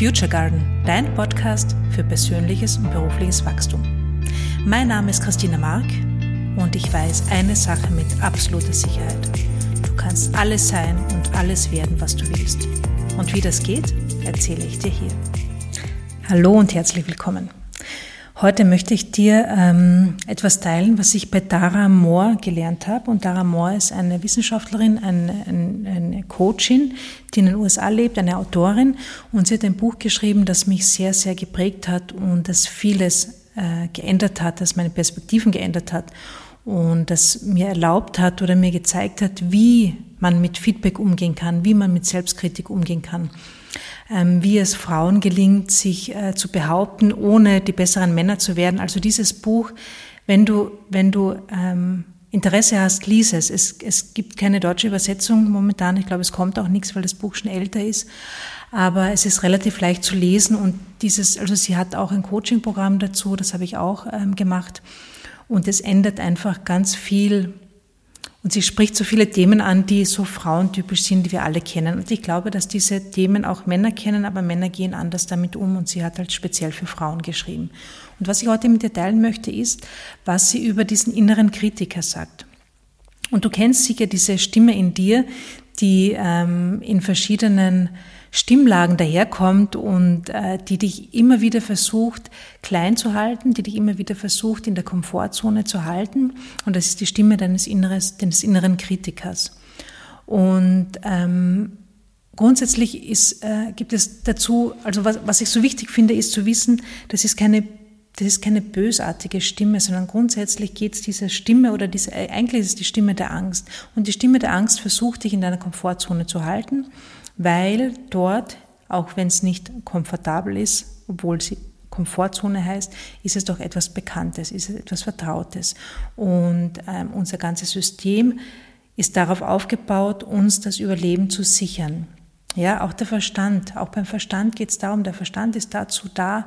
Future Garden, dein Podcast für persönliches und berufliches Wachstum. Mein Name ist Christina Mark und ich weiß eine Sache mit absoluter Sicherheit. Du kannst alles sein und alles werden, was du willst. Und wie das geht, erzähle ich dir hier. Hallo und herzlich willkommen. Heute möchte ich dir ähm, etwas teilen, was ich bei Dara Moore gelernt habe. Und Dara Moore ist eine Wissenschaftlerin, eine, eine Coachin, die in den USA lebt, eine Autorin. Und sie hat ein Buch geschrieben, das mich sehr, sehr geprägt hat und das vieles äh, geändert hat, das meine Perspektiven geändert hat und das mir erlaubt hat oder mir gezeigt hat, wie man mit Feedback umgehen kann, wie man mit Selbstkritik umgehen kann. Ähm, wie es Frauen gelingt, sich äh, zu behaupten, ohne die besseren Männer zu werden. Also dieses Buch, wenn du, wenn du ähm, Interesse hast, lies es. es. Es gibt keine deutsche Übersetzung momentan. Ich glaube, es kommt auch nichts, weil das Buch schon älter ist. Aber es ist relativ leicht zu lesen und dieses, also sie hat auch ein Coaching-Programm dazu, das habe ich auch ähm, gemacht. Und es ändert einfach ganz viel und sie spricht so viele Themen an, die so frauentypisch sind, die wir alle kennen. Und ich glaube, dass diese Themen auch Männer kennen, aber Männer gehen anders damit um und sie hat halt speziell für Frauen geschrieben. Und was ich heute mit dir teilen möchte, ist, was sie über diesen inneren Kritiker sagt. Und du kennst sicher diese Stimme in dir, die ähm, in verschiedenen Stimmlagen daherkommt und äh, die dich immer wieder versucht klein zu halten, die dich immer wieder versucht in der Komfortzone zu halten. Und das ist die Stimme deines, Inneres, deines inneren Kritikers. Und ähm, grundsätzlich ist, äh, gibt es dazu, also was, was ich so wichtig finde, ist zu wissen, das ist keine das ist keine bösartige Stimme, sondern grundsätzlich geht es dieser Stimme oder diese, eigentlich ist es die Stimme der Angst. Und die Stimme der Angst versucht dich in deiner Komfortzone zu halten weil dort, auch wenn es nicht komfortabel ist, obwohl sie Komfortzone heißt, ist es doch etwas Bekanntes, ist es etwas Vertrautes. Und ähm, unser ganzes System ist darauf aufgebaut, uns das Überleben zu sichern. Ja, auch der Verstand, auch beim Verstand geht es darum, der Verstand ist dazu da,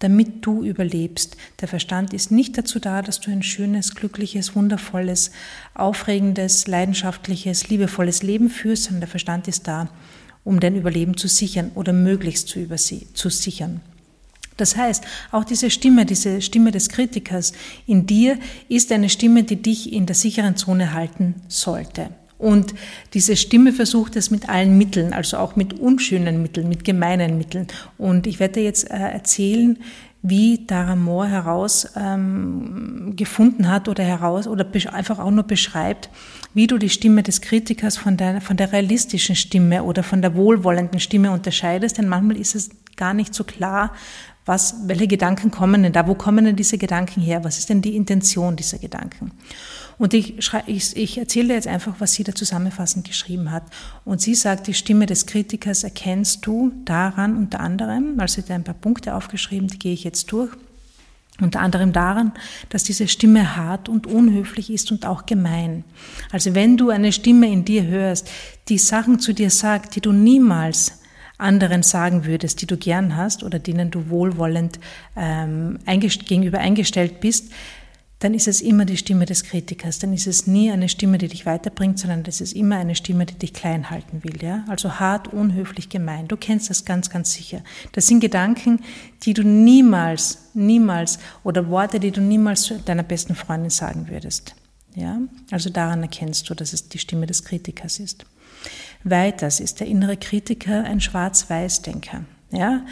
damit du überlebst. Der Verstand ist nicht dazu da, dass du ein schönes, glückliches, wundervolles, aufregendes, leidenschaftliches, liebevolles Leben führst, sondern der Verstand ist da, um dein Überleben zu sichern oder möglichst zu, zu sichern. Das heißt, auch diese Stimme, diese Stimme des Kritikers in dir ist eine Stimme, die dich in der sicheren Zone halten sollte. Und diese Stimme versucht es mit allen Mitteln, also auch mit unschönen Mitteln, mit gemeinen Mitteln. Und ich werde dir jetzt äh, erzählen, wie Dara Moore heraus ähm, gefunden hat oder heraus oder einfach auch nur beschreibt, wie du die Stimme des Kritikers von der, von der realistischen Stimme oder von der wohlwollenden Stimme unterscheidest, denn manchmal ist es gar nicht so klar, was, welche Gedanken kommen denn da? Wo kommen denn diese Gedanken her? Was ist denn die Intention dieser Gedanken? Und ich, ich, ich erzähle jetzt einfach, was sie da zusammenfassend geschrieben hat. Und sie sagt, die Stimme des Kritikers erkennst du daran unter anderem, also sie hat ein paar Punkte aufgeschrieben, die gehe ich jetzt durch. Unter anderem daran, dass diese Stimme hart und unhöflich ist und auch gemein. Also wenn du eine Stimme in dir hörst, die Sachen zu dir sagt, die du niemals anderen sagen würdest, die du gern hast oder denen du wohlwollend ähm, gegenüber eingestellt bist, dann ist es immer die Stimme des Kritikers. Dann ist es nie eine Stimme, die dich weiterbringt, sondern das ist immer eine Stimme, die dich klein halten will. Ja? Also hart, unhöflich, gemein. Du kennst das ganz, ganz sicher. Das sind Gedanken, die du niemals, niemals oder Worte, die du niemals deiner besten Freundin sagen würdest. Ja? Also daran erkennst du, dass es die Stimme des Kritikers ist. Weiters ist der innere Kritiker ein Schwarz-Weiß-Denker. Ja?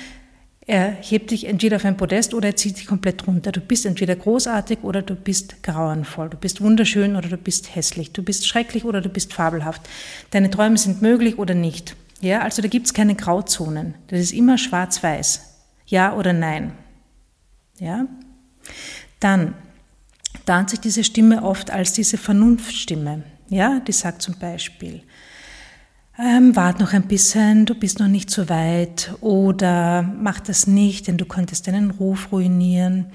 Er hebt dich entweder auf ein Podest oder er zieht dich komplett runter. Du bist entweder großartig oder du bist grauenvoll. Du bist wunderschön oder du bist hässlich. Du bist schrecklich oder du bist fabelhaft. Deine Träume sind möglich oder nicht. Ja, also da gibt es keine Grauzonen. Das ist immer schwarz-weiß. Ja oder nein. Ja? Dann tarnt sich diese Stimme oft als diese Vernunftstimme. Ja, die sagt zum Beispiel, ähm, wart noch ein bisschen, du bist noch nicht so weit oder mach das nicht, denn du könntest deinen Ruf ruinieren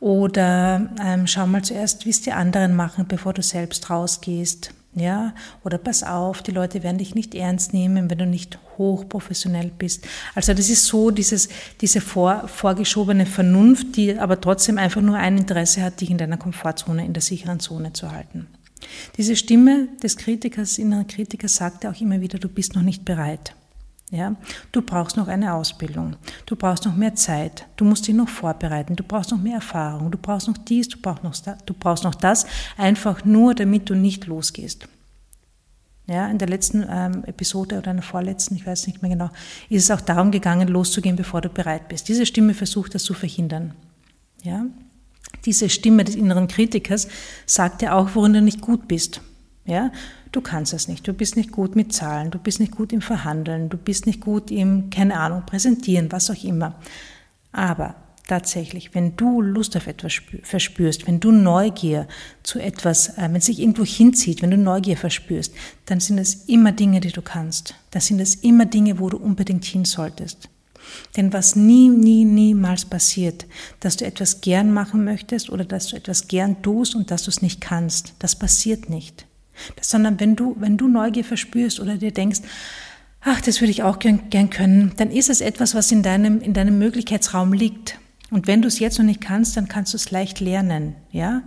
oder ähm, schau mal zuerst, wie es die anderen machen, bevor du selbst rausgehst. Ja, oder pass auf, die Leute werden dich nicht ernst nehmen, wenn du nicht hochprofessionell bist. Also das ist so dieses, diese vor, vorgeschobene Vernunft, die aber trotzdem einfach nur ein Interesse hat, dich in deiner Komfortzone, in der sicheren Zone zu halten. Diese Stimme des Kritikers, inneren Kritikers, sagte auch immer wieder, du bist noch nicht bereit. Ja, du brauchst noch eine Ausbildung, du brauchst noch mehr Zeit, du musst dich noch vorbereiten, du brauchst noch mehr Erfahrung, du brauchst noch dies, du brauchst noch, das, du brauchst noch das, einfach nur, damit du nicht losgehst. Ja, in der letzten ähm, Episode oder in der vorletzten, ich weiß nicht mehr genau, ist es auch darum gegangen, loszugehen, bevor du bereit bist. Diese Stimme versucht das zu verhindern. Ja, diese Stimme des inneren Kritikers sagt dir auch, worin du nicht gut bist. Ja, du kannst das nicht. Du bist nicht gut mit Zahlen, du bist nicht gut im Verhandeln, du bist nicht gut im, keine Ahnung, präsentieren, was auch immer. Aber tatsächlich, wenn du Lust auf etwas verspürst, wenn du Neugier zu etwas, äh, wenn es sich irgendwo hinzieht, wenn du Neugier verspürst, dann sind es immer Dinge, die du kannst. Dann sind es immer Dinge, wo du unbedingt hin solltest. Denn was nie, nie, niemals passiert, dass du etwas gern machen möchtest oder dass du etwas gern tust und dass du es nicht kannst, das passiert nicht. Das, sondern wenn du, wenn du Neugier verspürst oder dir denkst, ach, das würde ich auch gern, gern können, dann ist es etwas, was in deinem, in deinem Möglichkeitsraum liegt. Und wenn du es jetzt noch nicht kannst, dann kannst du es leicht lernen, ja?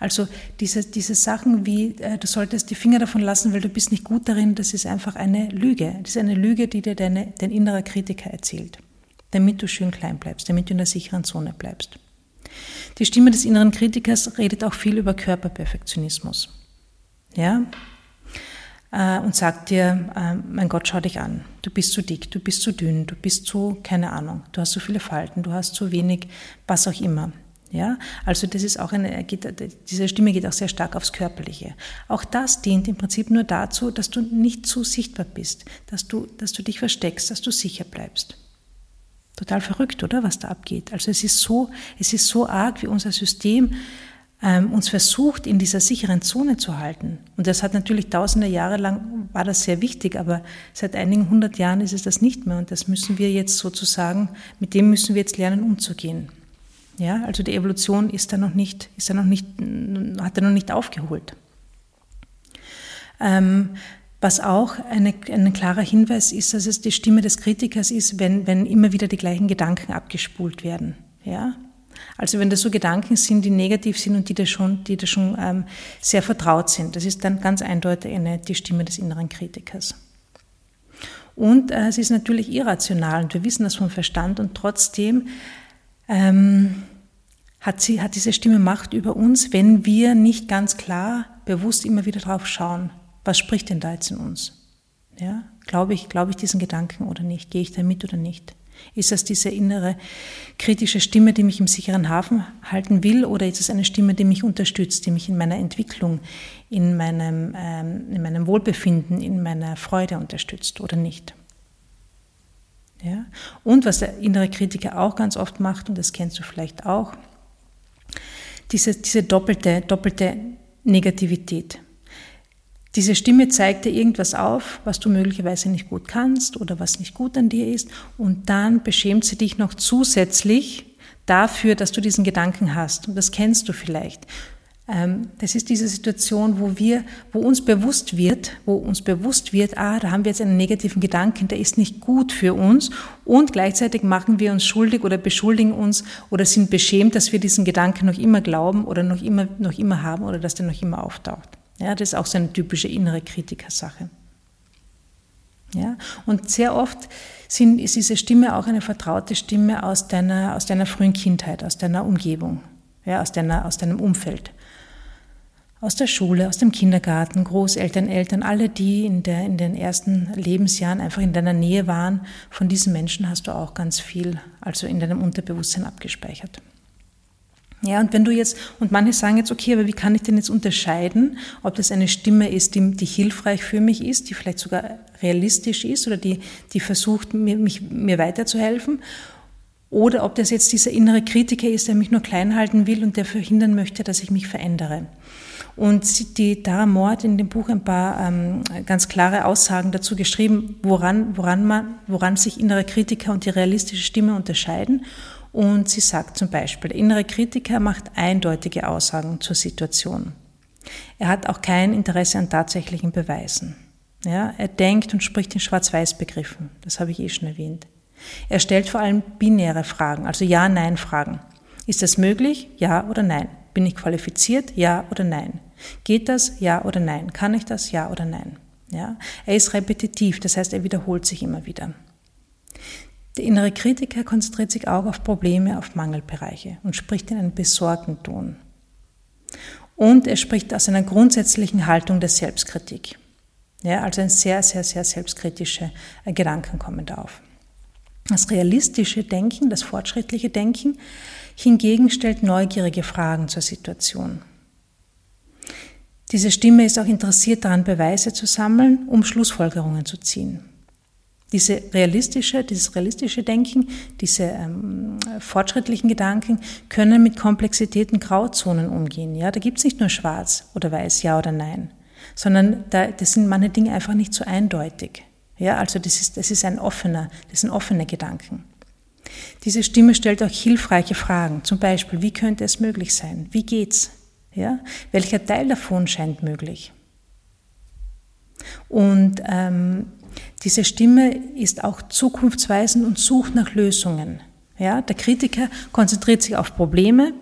Also diese, diese Sachen wie, äh, du solltest die Finger davon lassen, weil du bist nicht gut darin, das ist einfach eine Lüge. Das ist eine Lüge, die dir deine, dein innerer Kritiker erzählt, damit du schön klein bleibst, damit du in der sicheren Zone bleibst. Die Stimme des inneren Kritikers redet auch viel über Körperperfektionismus. Ja? Äh, und sagt dir, äh, mein Gott, schau dich an. Du bist zu dick, du bist zu dünn, du bist zu, keine Ahnung, du hast zu viele Falten, du hast zu wenig, was auch immer. Ja, also das ist auch eine, geht, diese Stimme geht auch sehr stark aufs Körperliche. Auch das dient im Prinzip nur dazu, dass du nicht zu sichtbar bist, dass du, dass du dich versteckst, dass du sicher bleibst. Total verrückt, oder, was da abgeht. Also es ist so, es ist so arg, wie unser System ähm, uns versucht, in dieser sicheren Zone zu halten. Und das hat natürlich tausende Jahre lang, war das sehr wichtig, aber seit einigen hundert Jahren ist es das nicht mehr. Und das müssen wir jetzt sozusagen, mit dem müssen wir jetzt lernen, umzugehen. Ja, also die Evolution ist da noch nicht, ist da noch nicht, hat da noch nicht aufgeholt. Ähm, was auch eine, ein klarer Hinweis ist, dass es die Stimme des Kritikers ist, wenn, wenn immer wieder die gleichen Gedanken abgespult werden. Ja, also wenn das so Gedanken sind, die negativ sind und die da schon, die da schon ähm, sehr vertraut sind, das ist dann ganz eindeutig eine, die Stimme des inneren Kritikers. Und äh, es ist natürlich irrational und wir wissen das vom Verstand und trotzdem ähm, hat, sie, hat diese Stimme Macht über uns, wenn wir nicht ganz klar, bewusst immer wieder drauf schauen, was spricht denn da jetzt in uns? Ja, glaube ich, glaube ich diesen Gedanken oder nicht? Gehe ich da mit oder nicht? Ist das diese innere kritische Stimme, die mich im sicheren Hafen halten will, oder ist es eine Stimme, die mich unterstützt, die mich in meiner Entwicklung, in meinem, ähm, in meinem Wohlbefinden, in meiner Freude unterstützt oder nicht? Ja? Und was der innere Kritiker auch ganz oft macht, und das kennst du vielleicht auch, diese, diese doppelte, doppelte Negativität. Diese Stimme zeigt dir irgendwas auf, was du möglicherweise nicht gut kannst oder was nicht gut an dir ist, und dann beschämt sie dich noch zusätzlich dafür, dass du diesen Gedanken hast. Und das kennst du vielleicht. Ähm, das ist diese Situation, wo wir, wo uns bewusst wird, wo uns bewusst wird, ah, da haben wir jetzt einen negativen Gedanken, der ist nicht gut für uns und gleichzeitig machen wir uns schuldig oder beschuldigen uns oder sind beschämt, dass wir diesen Gedanken noch immer glauben oder noch immer, noch immer haben oder dass der noch immer auftaucht. Ja, das ist auch so eine typische innere Kritikersache. Ja, und sehr oft sind, ist diese Stimme auch eine vertraute Stimme aus deiner, aus deiner frühen Kindheit, aus deiner Umgebung, ja, aus, deiner, aus deinem Umfeld aus der Schule, aus dem Kindergarten, Großeltern, Eltern, alle, die in, der, in den ersten Lebensjahren einfach in deiner Nähe waren, von diesen Menschen hast du auch ganz viel, also in deinem Unterbewusstsein abgespeichert. Ja, und wenn du jetzt, und manche sagen jetzt, okay, aber wie kann ich denn jetzt unterscheiden, ob das eine Stimme ist, die, die hilfreich für mich ist, die vielleicht sogar realistisch ist oder die, die versucht, mir, mich, mir weiterzuhelfen, oder ob das jetzt dieser innere Kritiker ist, der mich nur klein halten will und der verhindern möchte, dass ich mich verändere. Und die Dara Moore hat in dem Buch ein paar ähm, ganz klare Aussagen dazu geschrieben, woran, woran, man, woran sich innere Kritiker und die realistische Stimme unterscheiden. Und sie sagt zum Beispiel, der innere Kritiker macht eindeutige Aussagen zur Situation. Er hat auch kein Interesse an tatsächlichen Beweisen. Ja, er denkt und spricht in Schwarz-Weiß-Begriffen. Das habe ich eh schon erwähnt. Er stellt vor allem binäre Fragen, also Ja-Nein-Fragen. Ist das möglich? Ja oder nein? Bin ich qualifiziert? Ja oder nein? Geht das? Ja oder nein? Kann ich das? Ja oder nein? Ja? Er ist repetitiv, das heißt, er wiederholt sich immer wieder. Der innere Kritiker konzentriert sich auch auf Probleme, auf Mangelbereiche und spricht in einem besorgten Ton. Und er spricht aus einer grundsätzlichen Haltung der Selbstkritik. Ja, also ein sehr, sehr, sehr selbstkritische Gedanken kommen da auf. Das realistische Denken, das fortschrittliche Denken hingegen stellt neugierige Fragen zur Situation. Diese Stimme ist auch interessiert daran, Beweise zu sammeln, um Schlussfolgerungen zu ziehen. Diese realistische, dieses realistische Denken, diese ähm, fortschrittlichen Gedanken können mit Komplexitäten, Grauzonen umgehen. Ja, da gibt es nicht nur Schwarz oder Weiß, Ja oder Nein, sondern da, das sind manche Dinge einfach nicht so eindeutig. Ja, also das ist, das ist ein offener, das sind offene Gedanken. Diese Stimme stellt auch hilfreiche Fragen, zum Beispiel, wie könnte es möglich sein? Wie geht's? Ja, welcher Teil davon scheint möglich? Und ähm, diese Stimme ist auch zukunftsweisend und sucht nach Lösungen. Ja, der Kritiker konzentriert sich auf Probleme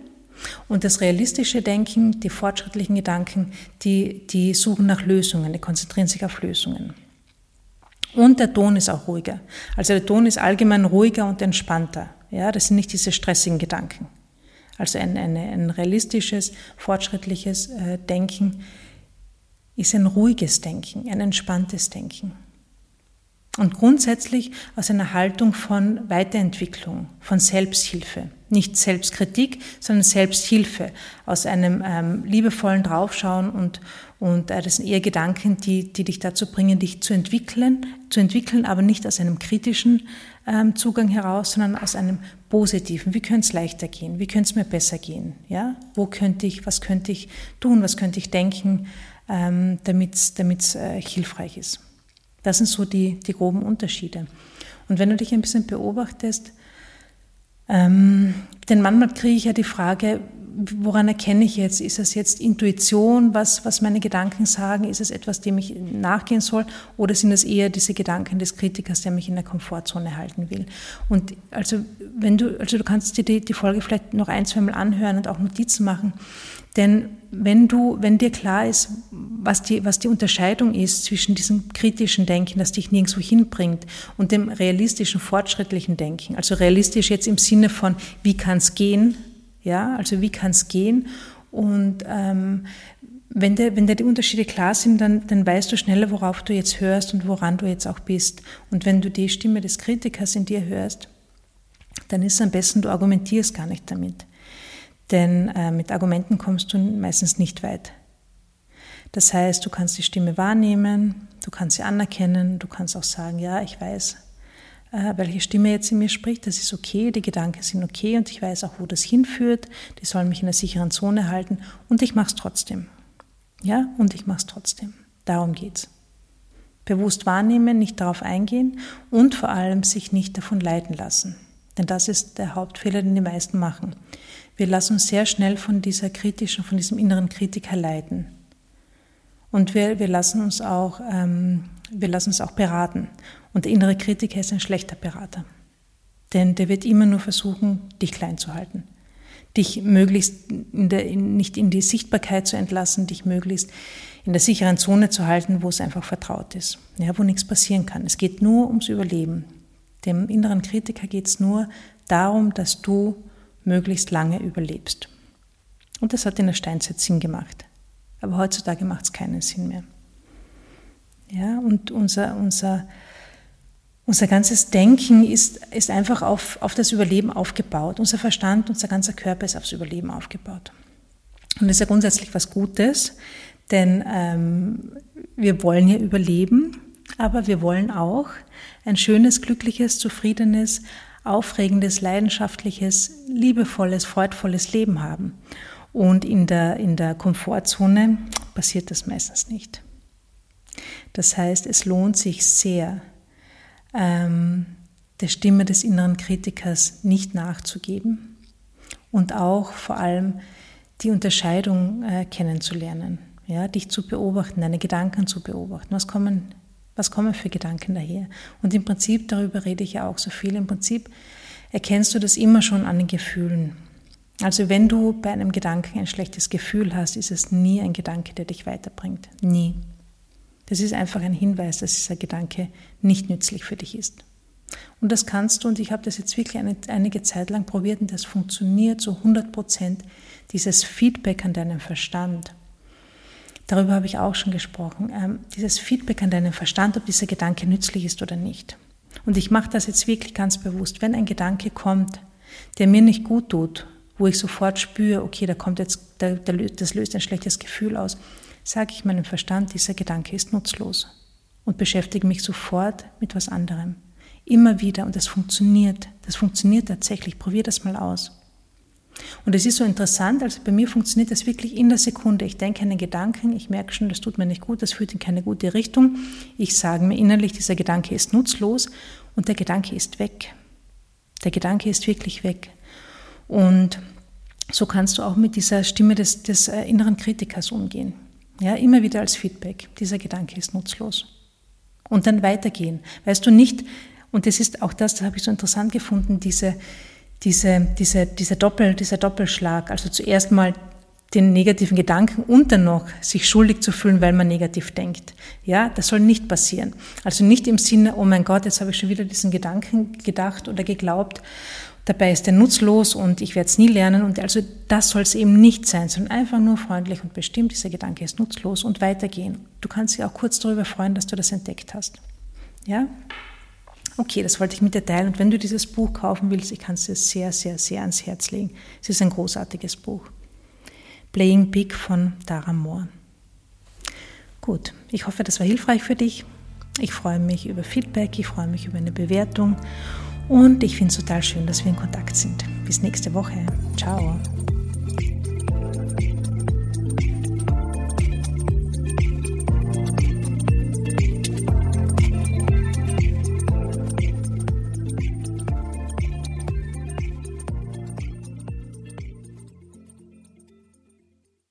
und das realistische Denken, die fortschrittlichen Gedanken, die, die suchen nach Lösungen, die konzentrieren sich auf Lösungen. Und der Ton ist auch ruhiger. Also der Ton ist allgemein ruhiger und entspannter. Ja, das sind nicht diese stressigen Gedanken. Also ein, eine, ein realistisches, fortschrittliches äh, Denken ist ein ruhiges Denken, ein entspanntes Denken. Und grundsätzlich aus einer Haltung von Weiterentwicklung, von Selbsthilfe. Nicht Selbstkritik, sondern Selbsthilfe. Aus einem ähm, liebevollen Draufschauen und, und äh, das sind eher Gedanken, die, die dich dazu bringen, dich zu entwickeln, zu entwickeln, aber nicht aus einem kritischen ähm, Zugang heraus, sondern aus einem positiven. Wie könnte es leichter gehen? Wie könnte es mir besser gehen? Ja? Wo könnte ich, was könnte ich tun? Was könnte ich denken, ähm, damit es äh, hilfreich ist? Das sind so die, die groben Unterschiede. Und wenn du dich ein bisschen beobachtest, ähm, denn manchmal kriege ich ja die Frage, woran erkenne ich jetzt? Ist es jetzt Intuition, was, was meine Gedanken sagen? Ist es etwas, dem ich nachgehen soll? Oder sind es eher diese Gedanken des Kritikers, der mich in der Komfortzone halten will? Und also, wenn du, also du kannst dir die, die Folge vielleicht noch ein, zwei Mal anhören und auch Notizen machen. Denn wenn du, wenn dir klar ist, was die, was die Unterscheidung ist zwischen diesem kritischen Denken, das dich nirgendwo hinbringt, und dem realistischen, fortschrittlichen Denken, also realistisch jetzt im Sinne von, wie kann es gehen, ja, also wie kann es gehen? Und ähm, wenn dir, wenn die Unterschiede klar sind, dann, dann weißt du schneller, worauf du jetzt hörst und woran du jetzt auch bist. Und wenn du die Stimme des Kritikers in dir hörst, dann ist es am besten, du argumentierst gar nicht damit. Denn äh, mit Argumenten kommst du meistens nicht weit. Das heißt, du kannst die Stimme wahrnehmen, du kannst sie anerkennen, du kannst auch sagen, ja, ich weiß, welche Stimme jetzt in mir spricht, das ist okay, die Gedanken sind okay und ich weiß auch, wo das hinführt, die sollen mich in einer sicheren Zone halten und ich mache es trotzdem. Ja, und ich mache es trotzdem. Darum geht's. Bewusst wahrnehmen, nicht darauf eingehen und vor allem sich nicht davon leiten lassen. Denn das ist der Hauptfehler, den die meisten machen. Wir lassen uns sehr schnell von dieser kritischen, von diesem inneren Kritiker leiten. Und wir, wir lassen uns auch, ähm, wir lassen uns auch beraten. Und der innere Kritiker ist ein schlechter Berater. Denn der wird immer nur versuchen, dich klein zu halten. Dich möglichst in der, in, nicht in die Sichtbarkeit zu entlassen, dich möglichst in der sicheren Zone zu halten, wo es einfach vertraut ist, ja, wo nichts passieren kann. Es geht nur ums Überleben. Dem inneren Kritiker geht es nur darum, dass du möglichst lange überlebst. Und das hat in der Steinzeit Sinn gemacht. Aber heutzutage macht es keinen Sinn mehr. Ja, und unser, unser unser ganzes Denken ist, ist einfach auf, auf das Überleben aufgebaut. Unser Verstand, unser ganzer Körper ist aufs Überleben aufgebaut. Und das ist ja grundsätzlich was Gutes, denn ähm, wir wollen ja überleben, aber wir wollen auch ein schönes, glückliches, zufriedenes, aufregendes, leidenschaftliches, liebevolles, freudvolles Leben haben. Und in der, in der Komfortzone passiert das meistens nicht. Das heißt, es lohnt sich sehr, ähm, der Stimme des inneren Kritikers nicht nachzugeben und auch vor allem die Unterscheidung äh, kennenzulernen, ja, dich zu beobachten, deine Gedanken zu beobachten. Was kommen, was kommen für Gedanken daher? Und im Prinzip, darüber rede ich ja auch so viel, im Prinzip erkennst du das immer schon an den Gefühlen. Also wenn du bei einem Gedanken ein schlechtes Gefühl hast, ist es nie ein Gedanke, der dich weiterbringt. Nie. Das ist einfach ein Hinweis, dass dieser Gedanke nicht nützlich für dich ist. Und das kannst du, und ich habe das jetzt wirklich eine, einige Zeit lang probiert und das funktioniert so 100 Prozent, dieses Feedback an deinen Verstand. Darüber habe ich auch schon gesprochen. Ähm, dieses Feedback an deinen Verstand, ob dieser Gedanke nützlich ist oder nicht. Und ich mache das jetzt wirklich ganz bewusst. Wenn ein Gedanke kommt, der mir nicht gut tut, wo ich sofort spüre, okay, da kommt jetzt, da, das löst ein schlechtes Gefühl aus, sage ich meinem Verstand, dieser Gedanke ist nutzlos und beschäftige mich sofort mit was anderem. Immer wieder und das funktioniert. Das funktioniert tatsächlich. Probier das mal aus. Und es ist so interessant, also bei mir funktioniert das wirklich in der Sekunde. Ich denke einen Gedanken, ich merke schon, das tut mir nicht gut, das führt in keine gute Richtung. Ich sage mir innerlich, dieser Gedanke ist nutzlos und der Gedanke ist weg. Der Gedanke ist wirklich weg. Und so kannst du auch mit dieser Stimme des, des äh, inneren Kritikers umgehen. Ja, immer wieder als Feedback. Dieser Gedanke ist nutzlos. Und dann weitergehen. Weißt du nicht, und das ist auch das, das habe ich so interessant gefunden, diese, diese, diese, dieser, Doppel, dieser Doppelschlag. Also zuerst mal den negativen Gedanken und dann noch sich schuldig zu fühlen, weil man negativ denkt. Ja, das soll nicht passieren. Also nicht im Sinne, oh mein Gott, jetzt habe ich schon wieder diesen Gedanken gedacht oder geglaubt, dabei ist er nutzlos und ich werde es nie lernen. Und also das soll es eben nicht sein, sondern einfach nur freundlich und bestimmt, dieser Gedanke ist nutzlos und weitergehen. Du kannst dich auch kurz darüber freuen, dass du das entdeckt hast. Ja? Okay, das wollte ich mit dir teilen. Und wenn du dieses Buch kaufen willst, ich kann es dir sehr, sehr, sehr ans Herz legen. Es ist ein großartiges Buch. Playing Big von Dara Moore. Gut, ich hoffe, das war hilfreich für dich. Ich freue mich über Feedback, ich freue mich über eine Bewertung und ich finde es total schön, dass wir in Kontakt sind. Bis nächste Woche. Ciao.